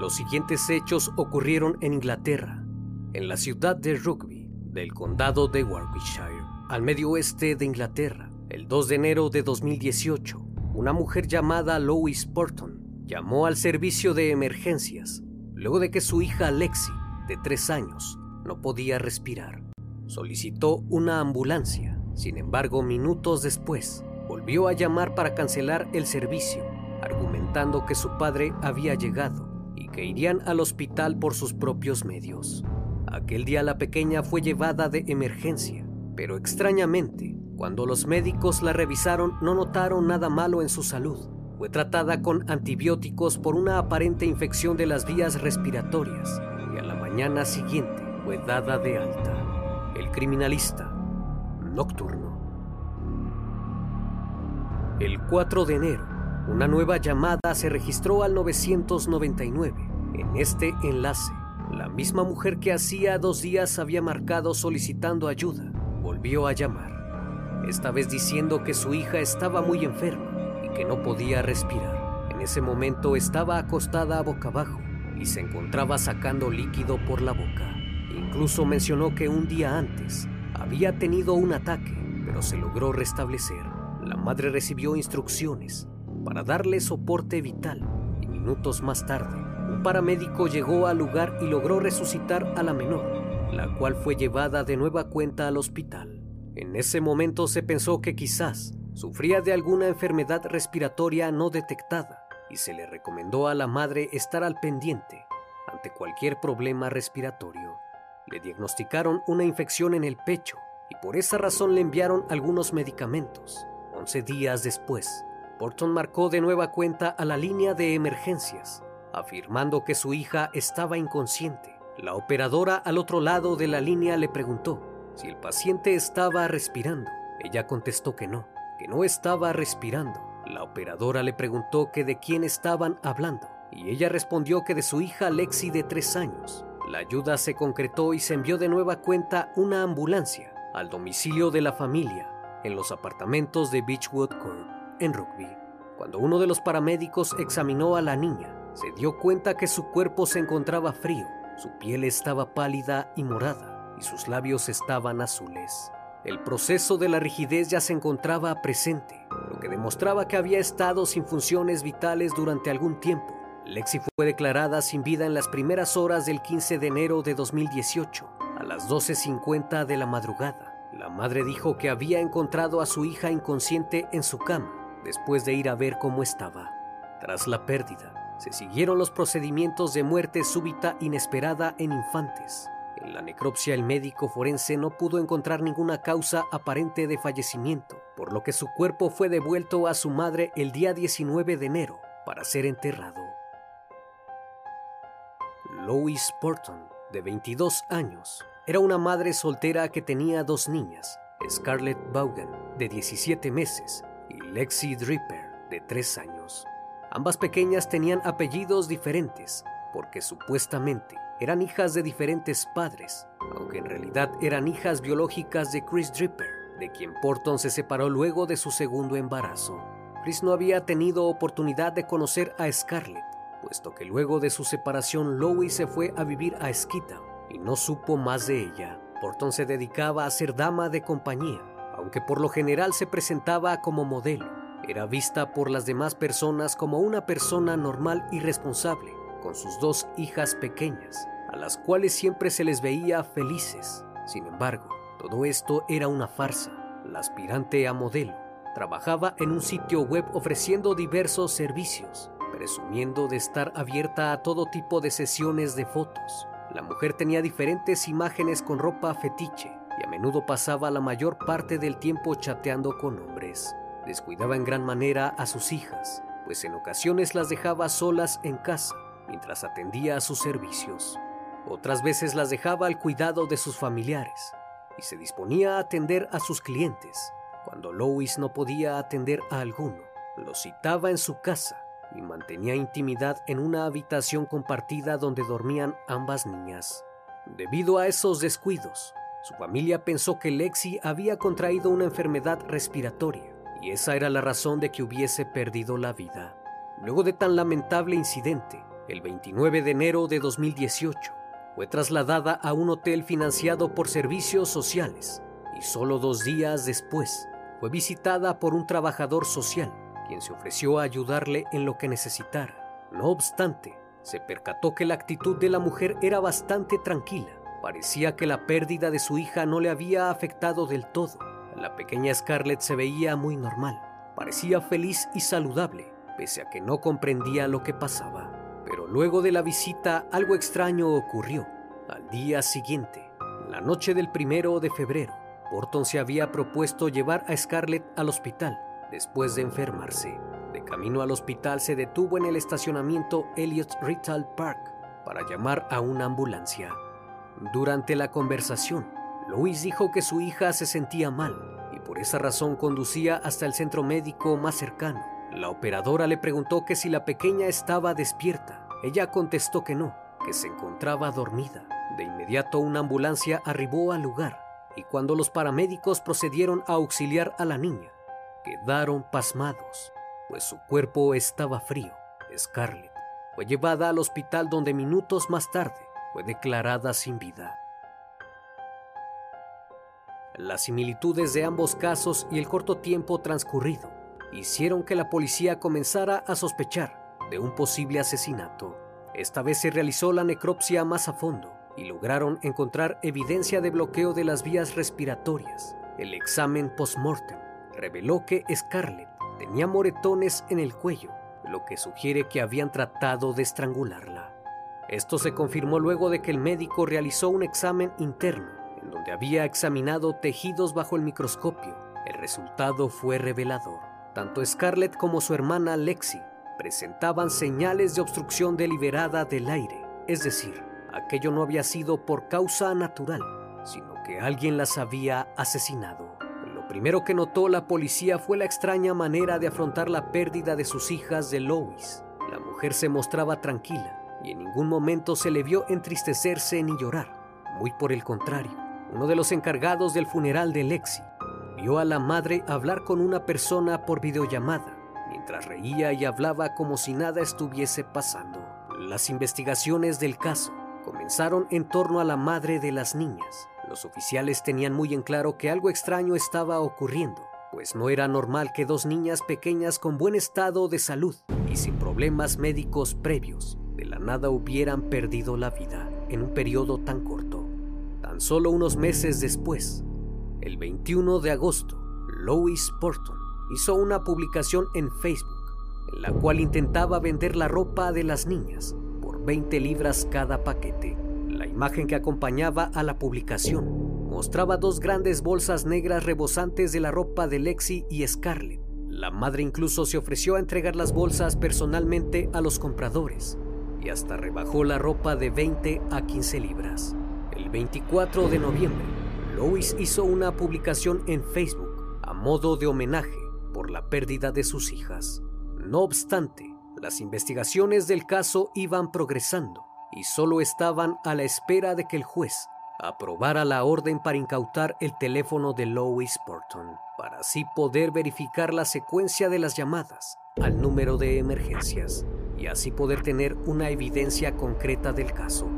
Los siguientes hechos ocurrieron en Inglaterra, en la ciudad de Rugby, del condado de Warwickshire, al medio oeste de Inglaterra. El 2 de enero de 2018, una mujer llamada Lois Porton llamó al servicio de emergencias luego de que su hija Lexi, de 3 años, no podía respirar. Solicitó una ambulancia, sin embargo, minutos después, volvió a llamar para cancelar el servicio, argumentando que su padre había llegado irían al hospital por sus propios medios. Aquel día la pequeña fue llevada de emergencia, pero extrañamente, cuando los médicos la revisaron no notaron nada malo en su salud. Fue tratada con antibióticos por una aparente infección de las vías respiratorias y a la mañana siguiente fue dada de alta. El criminalista nocturno. El 4 de enero, una nueva llamada se registró al 999. En este enlace, la misma mujer que hacía dos días había marcado solicitando ayuda, volvió a llamar, esta vez diciendo que su hija estaba muy enferma y que no podía respirar. En ese momento estaba acostada boca abajo y se encontraba sacando líquido por la boca. Incluso mencionó que un día antes había tenido un ataque, pero se logró restablecer. La madre recibió instrucciones para darle soporte vital y minutos más tarde, un paramédico llegó al lugar y logró resucitar a la menor, la cual fue llevada de nueva cuenta al hospital. En ese momento se pensó que quizás sufría de alguna enfermedad respiratoria no detectada y se le recomendó a la madre estar al pendiente ante cualquier problema respiratorio. Le diagnosticaron una infección en el pecho y por esa razón le enviaron algunos medicamentos. Once días después, Porton marcó de nueva cuenta a la línea de emergencias, afirmando que su hija estaba inconsciente. La operadora al otro lado de la línea le preguntó si el paciente estaba respirando. Ella contestó que no, que no estaba respirando. La operadora le preguntó que de quién estaban hablando y ella respondió que de su hija Lexi de tres años. La ayuda se concretó y se envió de nueva cuenta una ambulancia al domicilio de la familia en los apartamentos de Beechwood Court en Rugby. Cuando uno de los paramédicos examinó a la niña, se dio cuenta que su cuerpo se encontraba frío, su piel estaba pálida y morada y sus labios estaban azules. El proceso de la rigidez ya se encontraba presente, lo que demostraba que había estado sin funciones vitales durante algún tiempo. Lexi fue declarada sin vida en las primeras horas del 15 de enero de 2018, a las 12.50 de la madrugada. La madre dijo que había encontrado a su hija inconsciente en su cama después de ir a ver cómo estaba. Tras la pérdida, se siguieron los procedimientos de muerte súbita inesperada en infantes. En la necropsia el médico forense no pudo encontrar ninguna causa aparente de fallecimiento, por lo que su cuerpo fue devuelto a su madre el día 19 de enero para ser enterrado. Lois Porton, de 22 años, era una madre soltera que tenía dos niñas, Scarlett Vaughan, de 17 meses, y Lexi Dripper, de 3 años. Ambas pequeñas tenían apellidos diferentes, porque supuestamente eran hijas de diferentes padres, aunque en realidad eran hijas biológicas de Chris Dripper, de quien Porton se separó luego de su segundo embarazo. Chris no había tenido oportunidad de conocer a Scarlett, puesto que luego de su separación Lois se fue a vivir a Skita y no supo más de ella. Porton se dedicaba a ser dama de compañía, aunque por lo general se presentaba como modelo. Era vista por las demás personas como una persona normal y responsable, con sus dos hijas pequeñas, a las cuales siempre se les veía felices. Sin embargo, todo esto era una farsa. La aspirante a modelo trabajaba en un sitio web ofreciendo diversos servicios, presumiendo de estar abierta a todo tipo de sesiones de fotos. La mujer tenía diferentes imágenes con ropa fetiche y a menudo pasaba la mayor parte del tiempo chateando con hombres. Descuidaba en gran manera a sus hijas, pues en ocasiones las dejaba solas en casa mientras atendía a sus servicios. Otras veces las dejaba al cuidado de sus familiares y se disponía a atender a sus clientes. Cuando Lois no podía atender a alguno, lo citaba en su casa y mantenía intimidad en una habitación compartida donde dormían ambas niñas. Debido a esos descuidos, su familia pensó que Lexi había contraído una enfermedad respiratoria y esa era la razón de que hubiese perdido la vida. Luego de tan lamentable incidente, el 29 de enero de 2018, fue trasladada a un hotel financiado por servicios sociales y solo dos días después fue visitada por un trabajador social quien se ofreció a ayudarle en lo que necesitara. No obstante, se percató que la actitud de la mujer era bastante tranquila. Parecía que la pérdida de su hija no le había afectado del todo. La pequeña Scarlett se veía muy normal. Parecía feliz y saludable, pese a que no comprendía lo que pasaba. Pero luego de la visita algo extraño ocurrió. Al día siguiente, la noche del primero de febrero, Porton se había propuesto llevar a Scarlett al hospital después de enfermarse. De camino al hospital se detuvo en el estacionamiento Elliot Retail Park para llamar a una ambulancia. Durante la conversación, Louis dijo que su hija se sentía mal y por esa razón conducía hasta el centro médico más cercano. La operadora le preguntó que si la pequeña estaba despierta. Ella contestó que no, que se encontraba dormida. De inmediato una ambulancia arribó al lugar y cuando los paramédicos procedieron a auxiliar a la niña, quedaron pasmados, pues su cuerpo estaba frío. Scarlett fue llevada al hospital donde minutos más tarde fue declarada sin vida. Las similitudes de ambos casos y el corto tiempo transcurrido hicieron que la policía comenzara a sospechar de un posible asesinato. Esta vez se realizó la necropsia más a fondo y lograron encontrar evidencia de bloqueo de las vías respiratorias. El examen post-mortem reveló que Scarlett tenía moretones en el cuello, lo que sugiere que habían tratado de estrangularla. Esto se confirmó luego de que el médico realizó un examen interno, donde había examinado tejidos bajo el microscopio. El resultado fue revelador. Tanto Scarlett como su hermana Lexi presentaban señales de obstrucción deliberada del aire, es decir, aquello no había sido por causa natural, sino que alguien las había asesinado primero que notó la policía fue la extraña manera de afrontar la pérdida de sus hijas de Lois. La mujer se mostraba tranquila y en ningún momento se le vio entristecerse ni llorar. Muy por el contrario, uno de los encargados del funeral de Lexi vio a la madre hablar con una persona por videollamada, mientras reía y hablaba como si nada estuviese pasando. Las investigaciones del caso comenzaron en torno a la madre de las niñas, los oficiales tenían muy en claro que algo extraño estaba ocurriendo, pues no era normal que dos niñas pequeñas con buen estado de salud y sin problemas médicos previos de la nada hubieran perdido la vida en un periodo tan corto. Solo unos meses después, el 21 de agosto, Lois Porton hizo una publicación en Facebook en la cual intentaba vender la ropa de las niñas por 20 libras cada paquete. La imagen que acompañaba a la publicación mostraba dos grandes bolsas negras rebosantes de la ropa de Lexi y Scarlett. La madre incluso se ofreció a entregar las bolsas personalmente a los compradores y hasta rebajó la ropa de 20 a 15 libras. El 24 de noviembre, Lois hizo una publicación en Facebook a modo de homenaje por la pérdida de sus hijas. No obstante, las investigaciones del caso iban progresando y solo estaban a la espera de que el juez aprobara la orden para incautar el teléfono de Lois Porton, para así poder verificar la secuencia de las llamadas al número de emergencias y así poder tener una evidencia concreta del caso.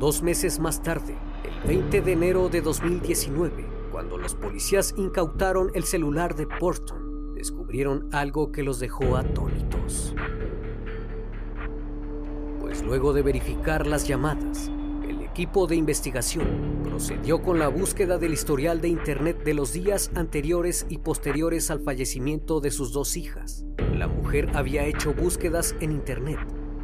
Dos meses más tarde, el 20 de enero de 2019, cuando los policías incautaron el celular de Porton, descubrieron algo que los dejó atónitos. Pues luego de verificar las llamadas, el equipo de investigación procedió con la búsqueda del historial de Internet de los días anteriores y posteriores al fallecimiento de sus dos hijas. La mujer había hecho búsquedas en Internet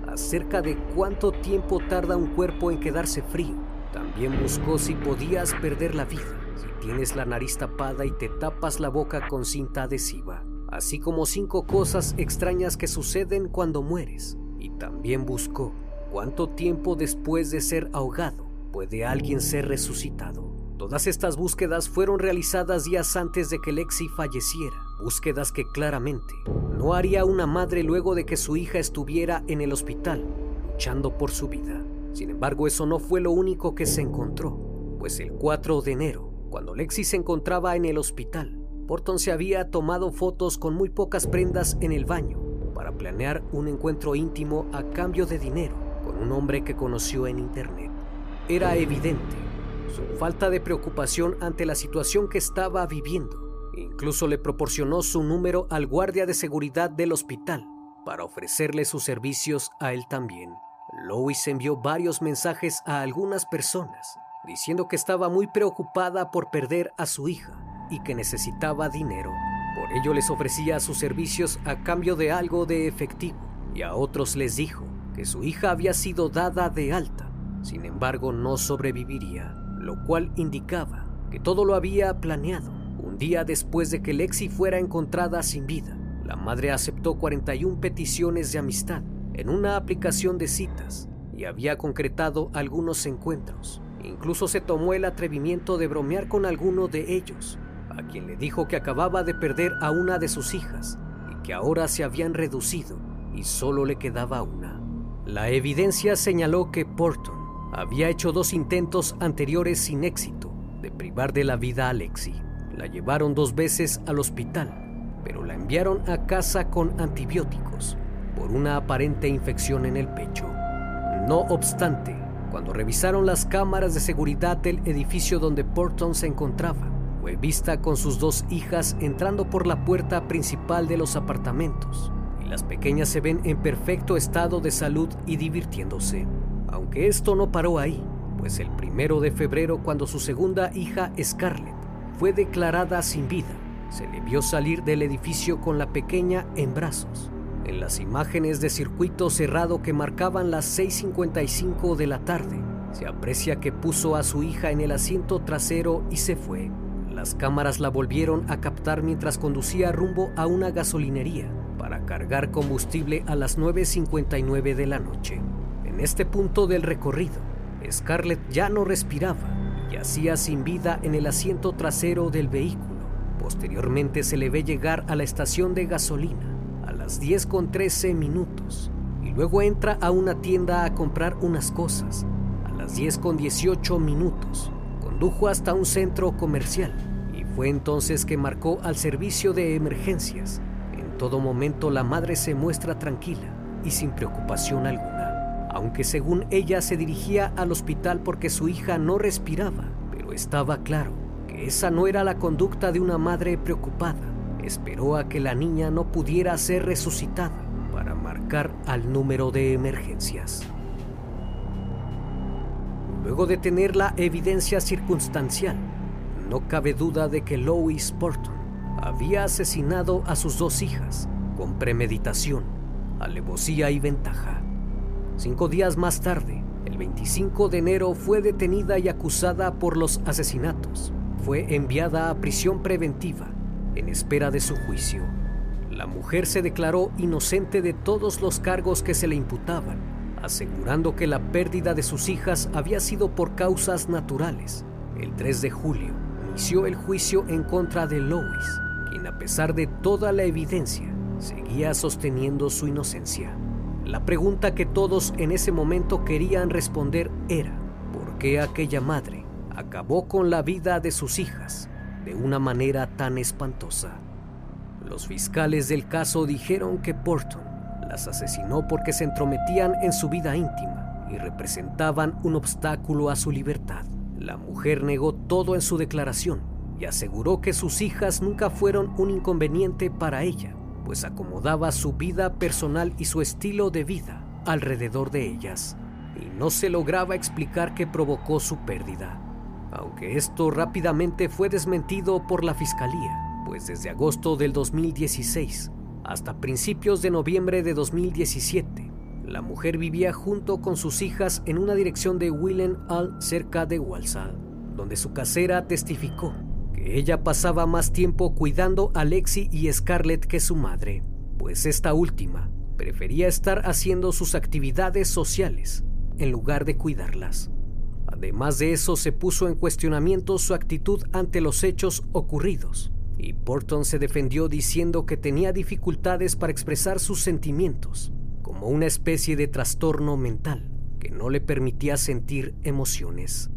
acerca de cuánto tiempo tarda un cuerpo en quedarse frío. También buscó si podías perder la vida si tienes la nariz tapada y te tapas la boca con cinta adhesiva, así como cinco cosas extrañas que suceden cuando mueres. Y también buscó cuánto tiempo después de ser ahogado puede alguien ser resucitado. Todas estas búsquedas fueron realizadas días antes de que Lexi falleciera, búsquedas que claramente no haría una madre luego de que su hija estuviera en el hospital, luchando por su vida. Sin embargo, eso no fue lo único que se encontró, pues el 4 de enero, cuando Lexi se encontraba en el hospital, Porton se había tomado fotos con muy pocas prendas en el baño para planear un encuentro íntimo a cambio de dinero con un hombre que conoció en internet. Era evidente su falta de preocupación ante la situación que estaba viviendo. Incluso le proporcionó su número al guardia de seguridad del hospital para ofrecerle sus servicios a él también. Lois envió varios mensajes a algunas personas diciendo que estaba muy preocupada por perder a su hija y que necesitaba dinero. Por ello les ofrecía sus servicios a cambio de algo de efectivo y a otros les dijo que su hija había sido dada de alta, sin embargo no sobreviviría, lo cual indicaba que todo lo había planeado. Un día después de que Lexi fuera encontrada sin vida, la madre aceptó 41 peticiones de amistad en una aplicación de citas y había concretado algunos encuentros. Incluso se tomó el atrevimiento de bromear con alguno de ellos, a quien le dijo que acababa de perder a una de sus hijas y que ahora se habían reducido y solo le quedaba una. La evidencia señaló que Porton había hecho dos intentos anteriores sin éxito de privar de la vida a Lexi. La llevaron dos veces al hospital, pero la enviaron a casa con antibióticos por una aparente infección en el pecho. No obstante, cuando revisaron las cámaras de seguridad del edificio donde Porton se encontraba, fue vista con sus dos hijas entrando por la puerta principal de los apartamentos las pequeñas se ven en perfecto estado de salud y divirtiéndose. Aunque esto no paró ahí, pues el primero de febrero cuando su segunda hija Scarlett fue declarada sin vida, se le vio salir del edificio con la pequeña en brazos. En las imágenes de circuito cerrado que marcaban las 6.55 de la tarde, se aprecia que puso a su hija en el asiento trasero y se fue. Las cámaras la volvieron a captar mientras conducía rumbo a una gasolinería para cargar combustible a las 9.59 de la noche. En este punto del recorrido, Scarlett ya no respiraba y yacía sin vida en el asiento trasero del vehículo. Posteriormente se le ve llegar a la estación de gasolina las 10 con 13 minutos y luego entra a una tienda a comprar unas cosas. A las 10 con 18 minutos condujo hasta un centro comercial y fue entonces que marcó al servicio de emergencias todo momento la madre se muestra tranquila y sin preocupación alguna, aunque según ella se dirigía al hospital porque su hija no respiraba, pero estaba claro que esa no era la conducta de una madre preocupada. Esperó a que la niña no pudiera ser resucitada para marcar al número de emergencias. Luego de tener la evidencia circunstancial, no cabe duda de que Lois Porton había asesinado a sus dos hijas con premeditación, alevosía y ventaja. Cinco días más tarde, el 25 de enero, fue detenida y acusada por los asesinatos. Fue enviada a prisión preventiva en espera de su juicio. La mujer se declaró inocente de todos los cargos que se le imputaban, asegurando que la pérdida de sus hijas había sido por causas naturales. El 3 de julio inició el juicio en contra de Lois, quien a pesar de toda la evidencia seguía sosteniendo su inocencia. La pregunta que todos en ese momento querían responder era, ¿por qué aquella madre acabó con la vida de sus hijas de una manera tan espantosa? Los fiscales del caso dijeron que Porton las asesinó porque se entrometían en su vida íntima y representaban un obstáculo a su libertad. La mujer negó todo en su declaración y aseguró que sus hijas nunca fueron un inconveniente para ella, pues acomodaba su vida personal y su estilo de vida alrededor de ellas, y no se lograba explicar qué provocó su pérdida, aunque esto rápidamente fue desmentido por la fiscalía, pues desde agosto del 2016 hasta principios de noviembre de 2017, la mujer vivía junto con sus hijas en una dirección de Willen Al cerca de Walsall, donde su casera testificó que ella pasaba más tiempo cuidando a Lexi y Scarlett que su madre, pues esta última prefería estar haciendo sus actividades sociales en lugar de cuidarlas. Además de eso, se puso en cuestionamiento su actitud ante los hechos ocurridos, y Porton se defendió diciendo que tenía dificultades para expresar sus sentimientos, como una especie de trastorno mental que no le permitía sentir emociones.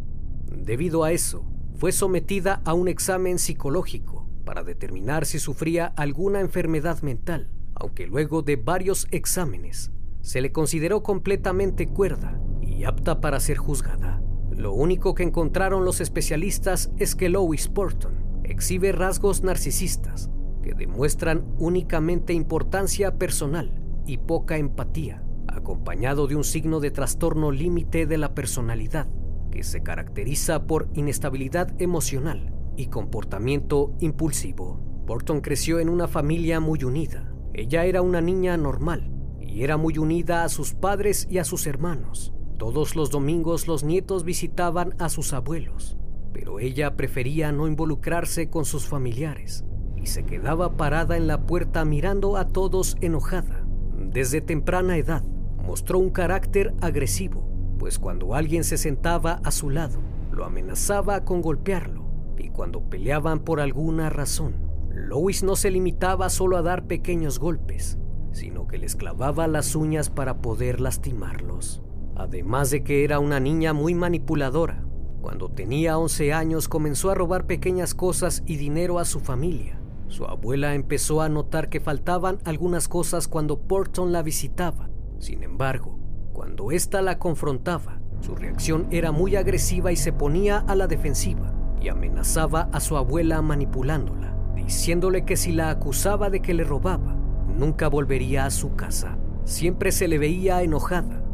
Debido a eso, fue sometida a un examen psicológico para determinar si sufría alguna enfermedad mental, aunque luego de varios exámenes se le consideró completamente cuerda y apta para ser juzgada. Lo único que encontraron los especialistas es que Lois Porton exhibe rasgos narcisistas que demuestran únicamente importancia personal y poca empatía, acompañado de un signo de trastorno límite de la personalidad que se caracteriza por inestabilidad emocional y comportamiento impulsivo. Porton creció en una familia muy unida. Ella era una niña normal y era muy unida a sus padres y a sus hermanos. Todos los domingos los nietos visitaban a sus abuelos, pero ella prefería no involucrarse con sus familiares y se quedaba parada en la puerta mirando a todos enojada. Desde temprana edad mostró un carácter agresivo pues cuando alguien se sentaba a su lado, lo amenazaba con golpearlo, y cuando peleaban por alguna razón, Lois no se limitaba solo a dar pequeños golpes, sino que les clavaba las uñas para poder lastimarlos. Además de que era una niña muy manipuladora, cuando tenía 11 años comenzó a robar pequeñas cosas y dinero a su familia. Su abuela empezó a notar que faltaban algunas cosas cuando Porton la visitaba. Sin embargo, cuando ésta la confrontaba, su reacción era muy agresiva y se ponía a la defensiva y amenazaba a su abuela manipulándola, diciéndole que si la acusaba de que le robaba, nunca volvería a su casa. Siempre se le veía enojada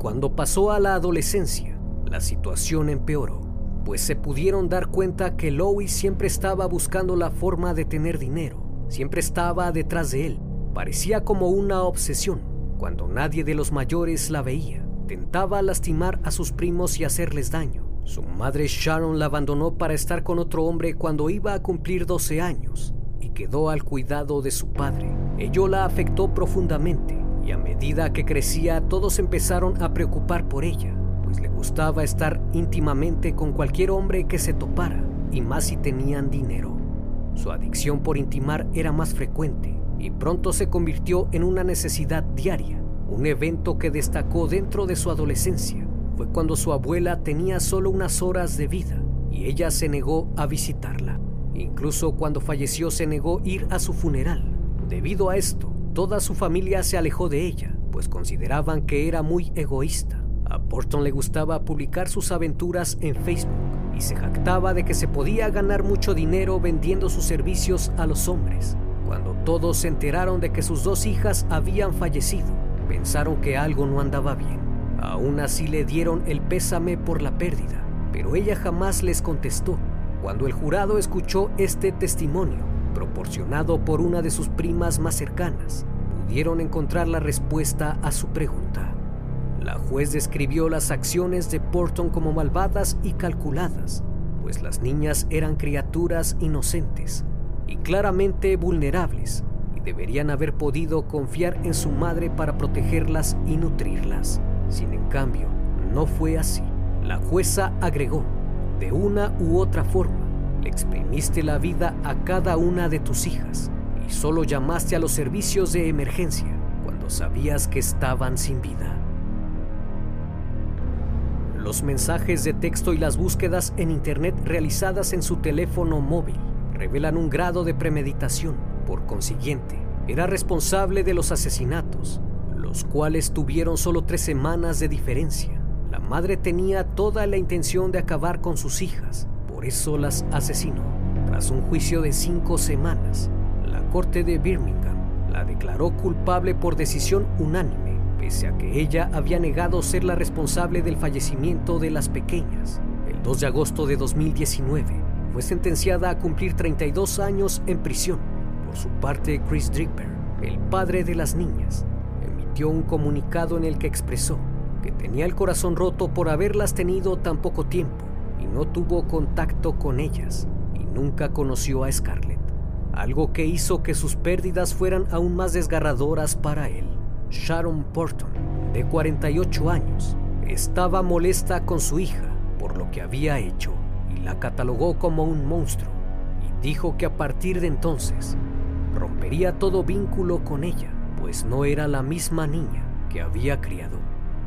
cuando pasó a la adolescencia, la situación empeoró, pues se pudieron dar cuenta que Lois siempre estaba buscando la forma de tener dinero, siempre estaba detrás de él, parecía como una obsesión cuando nadie de los mayores la veía. Tentaba lastimar a sus primos y hacerles daño. Su madre Sharon la abandonó para estar con otro hombre cuando iba a cumplir 12 años y quedó al cuidado de su padre. Ello la afectó profundamente a medida que crecía todos empezaron a preocupar por ella, pues le gustaba estar íntimamente con cualquier hombre que se topara y más si tenían dinero. Su adicción por intimar era más frecuente y pronto se convirtió en una necesidad diaria. Un evento que destacó dentro de su adolescencia fue cuando su abuela tenía solo unas horas de vida y ella se negó a visitarla. Incluso cuando falleció se negó ir a su funeral. Debido a esto, toda su familia se alejó de ella, pues consideraban que era muy egoísta. A Porton le gustaba publicar sus aventuras en Facebook y se jactaba de que se podía ganar mucho dinero vendiendo sus servicios a los hombres Cuando todos se enteraron de que sus dos hijas habían fallecido, pensaron que algo no andaba bien. Aún así le dieron el pésame por la pérdida, pero ella jamás les contestó. Cuando el jurado escuchó este testimonio, proporcionado por una de sus primas más cercanas, pudieron encontrar la respuesta a su pregunta. La juez describió las acciones de Porton como malvadas y calculadas, pues las niñas eran criaturas inocentes y claramente vulnerables y deberían haber podido confiar en su madre para protegerlas y nutrirlas. Sin en cambio, no fue así. La jueza agregó, de una u otra forma, le exprimiste la vida a cada una de tus hijas y solo llamaste a los servicios de emergencia cuando sabías que estaban sin vida. Los mensajes de texto y las búsquedas en Internet realizadas en su teléfono móvil revelan un grado de premeditación. Por consiguiente, era responsable de los asesinatos, los cuales tuvieron solo tres semanas de diferencia. La madre tenía toda la intención de acabar con sus hijas, por eso las asesinó. Tras un juicio de cinco semanas, la corte de Birmingham la declaró culpable por decisión unánime, pese a que ella había negado ser la responsable del fallecimiento de las pequeñas. El 2 de agosto de 2019, fue sentenciada a cumplir 32 años en prisión. Por su parte, Chris Dripper, el padre de las niñas, emitió un comunicado en el que expresó que tenía el corazón roto por haberlas tenido tan poco tiempo y no tuvo contacto con ellas y nunca conoció a Scarlett, algo que hizo que sus pérdidas fueran aún más desgarradoras para él. Sharon Porton, de 48 años, estaba molesta con su hija por lo que había hecho y la catalogó como un monstruo y dijo que a partir de entonces rompería todo vínculo con ella, pues no era la misma niña que había criado.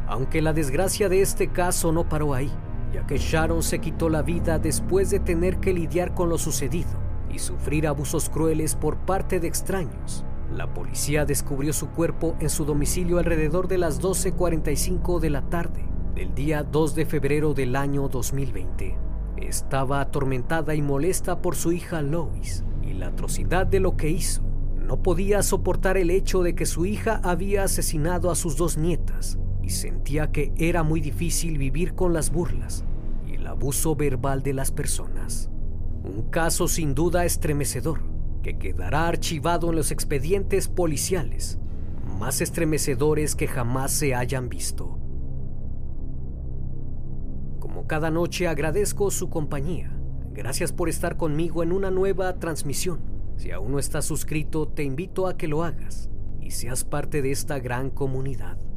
Aunque la desgracia de este caso no paró ahí, ya que Sharon se quitó la vida después de tener que lidiar con lo sucedido y sufrir abusos crueles por parte de extraños. La policía descubrió su cuerpo en su domicilio alrededor de las 12.45 de la tarde del día 2 de febrero del año 2020. Estaba atormentada y molesta por su hija Lois y la atrocidad de lo que hizo. No podía soportar el hecho de que su hija había asesinado a sus dos nietas y sentía que era muy difícil vivir con las burlas y el abuso verbal de las personas. Un caso sin duda estremecedor que quedará archivado en los expedientes policiales más estremecedores que jamás se hayan visto. Como cada noche agradezco su compañía. Gracias por estar conmigo en una nueva transmisión. Si aún no estás suscrito, te invito a que lo hagas y seas parte de esta gran comunidad.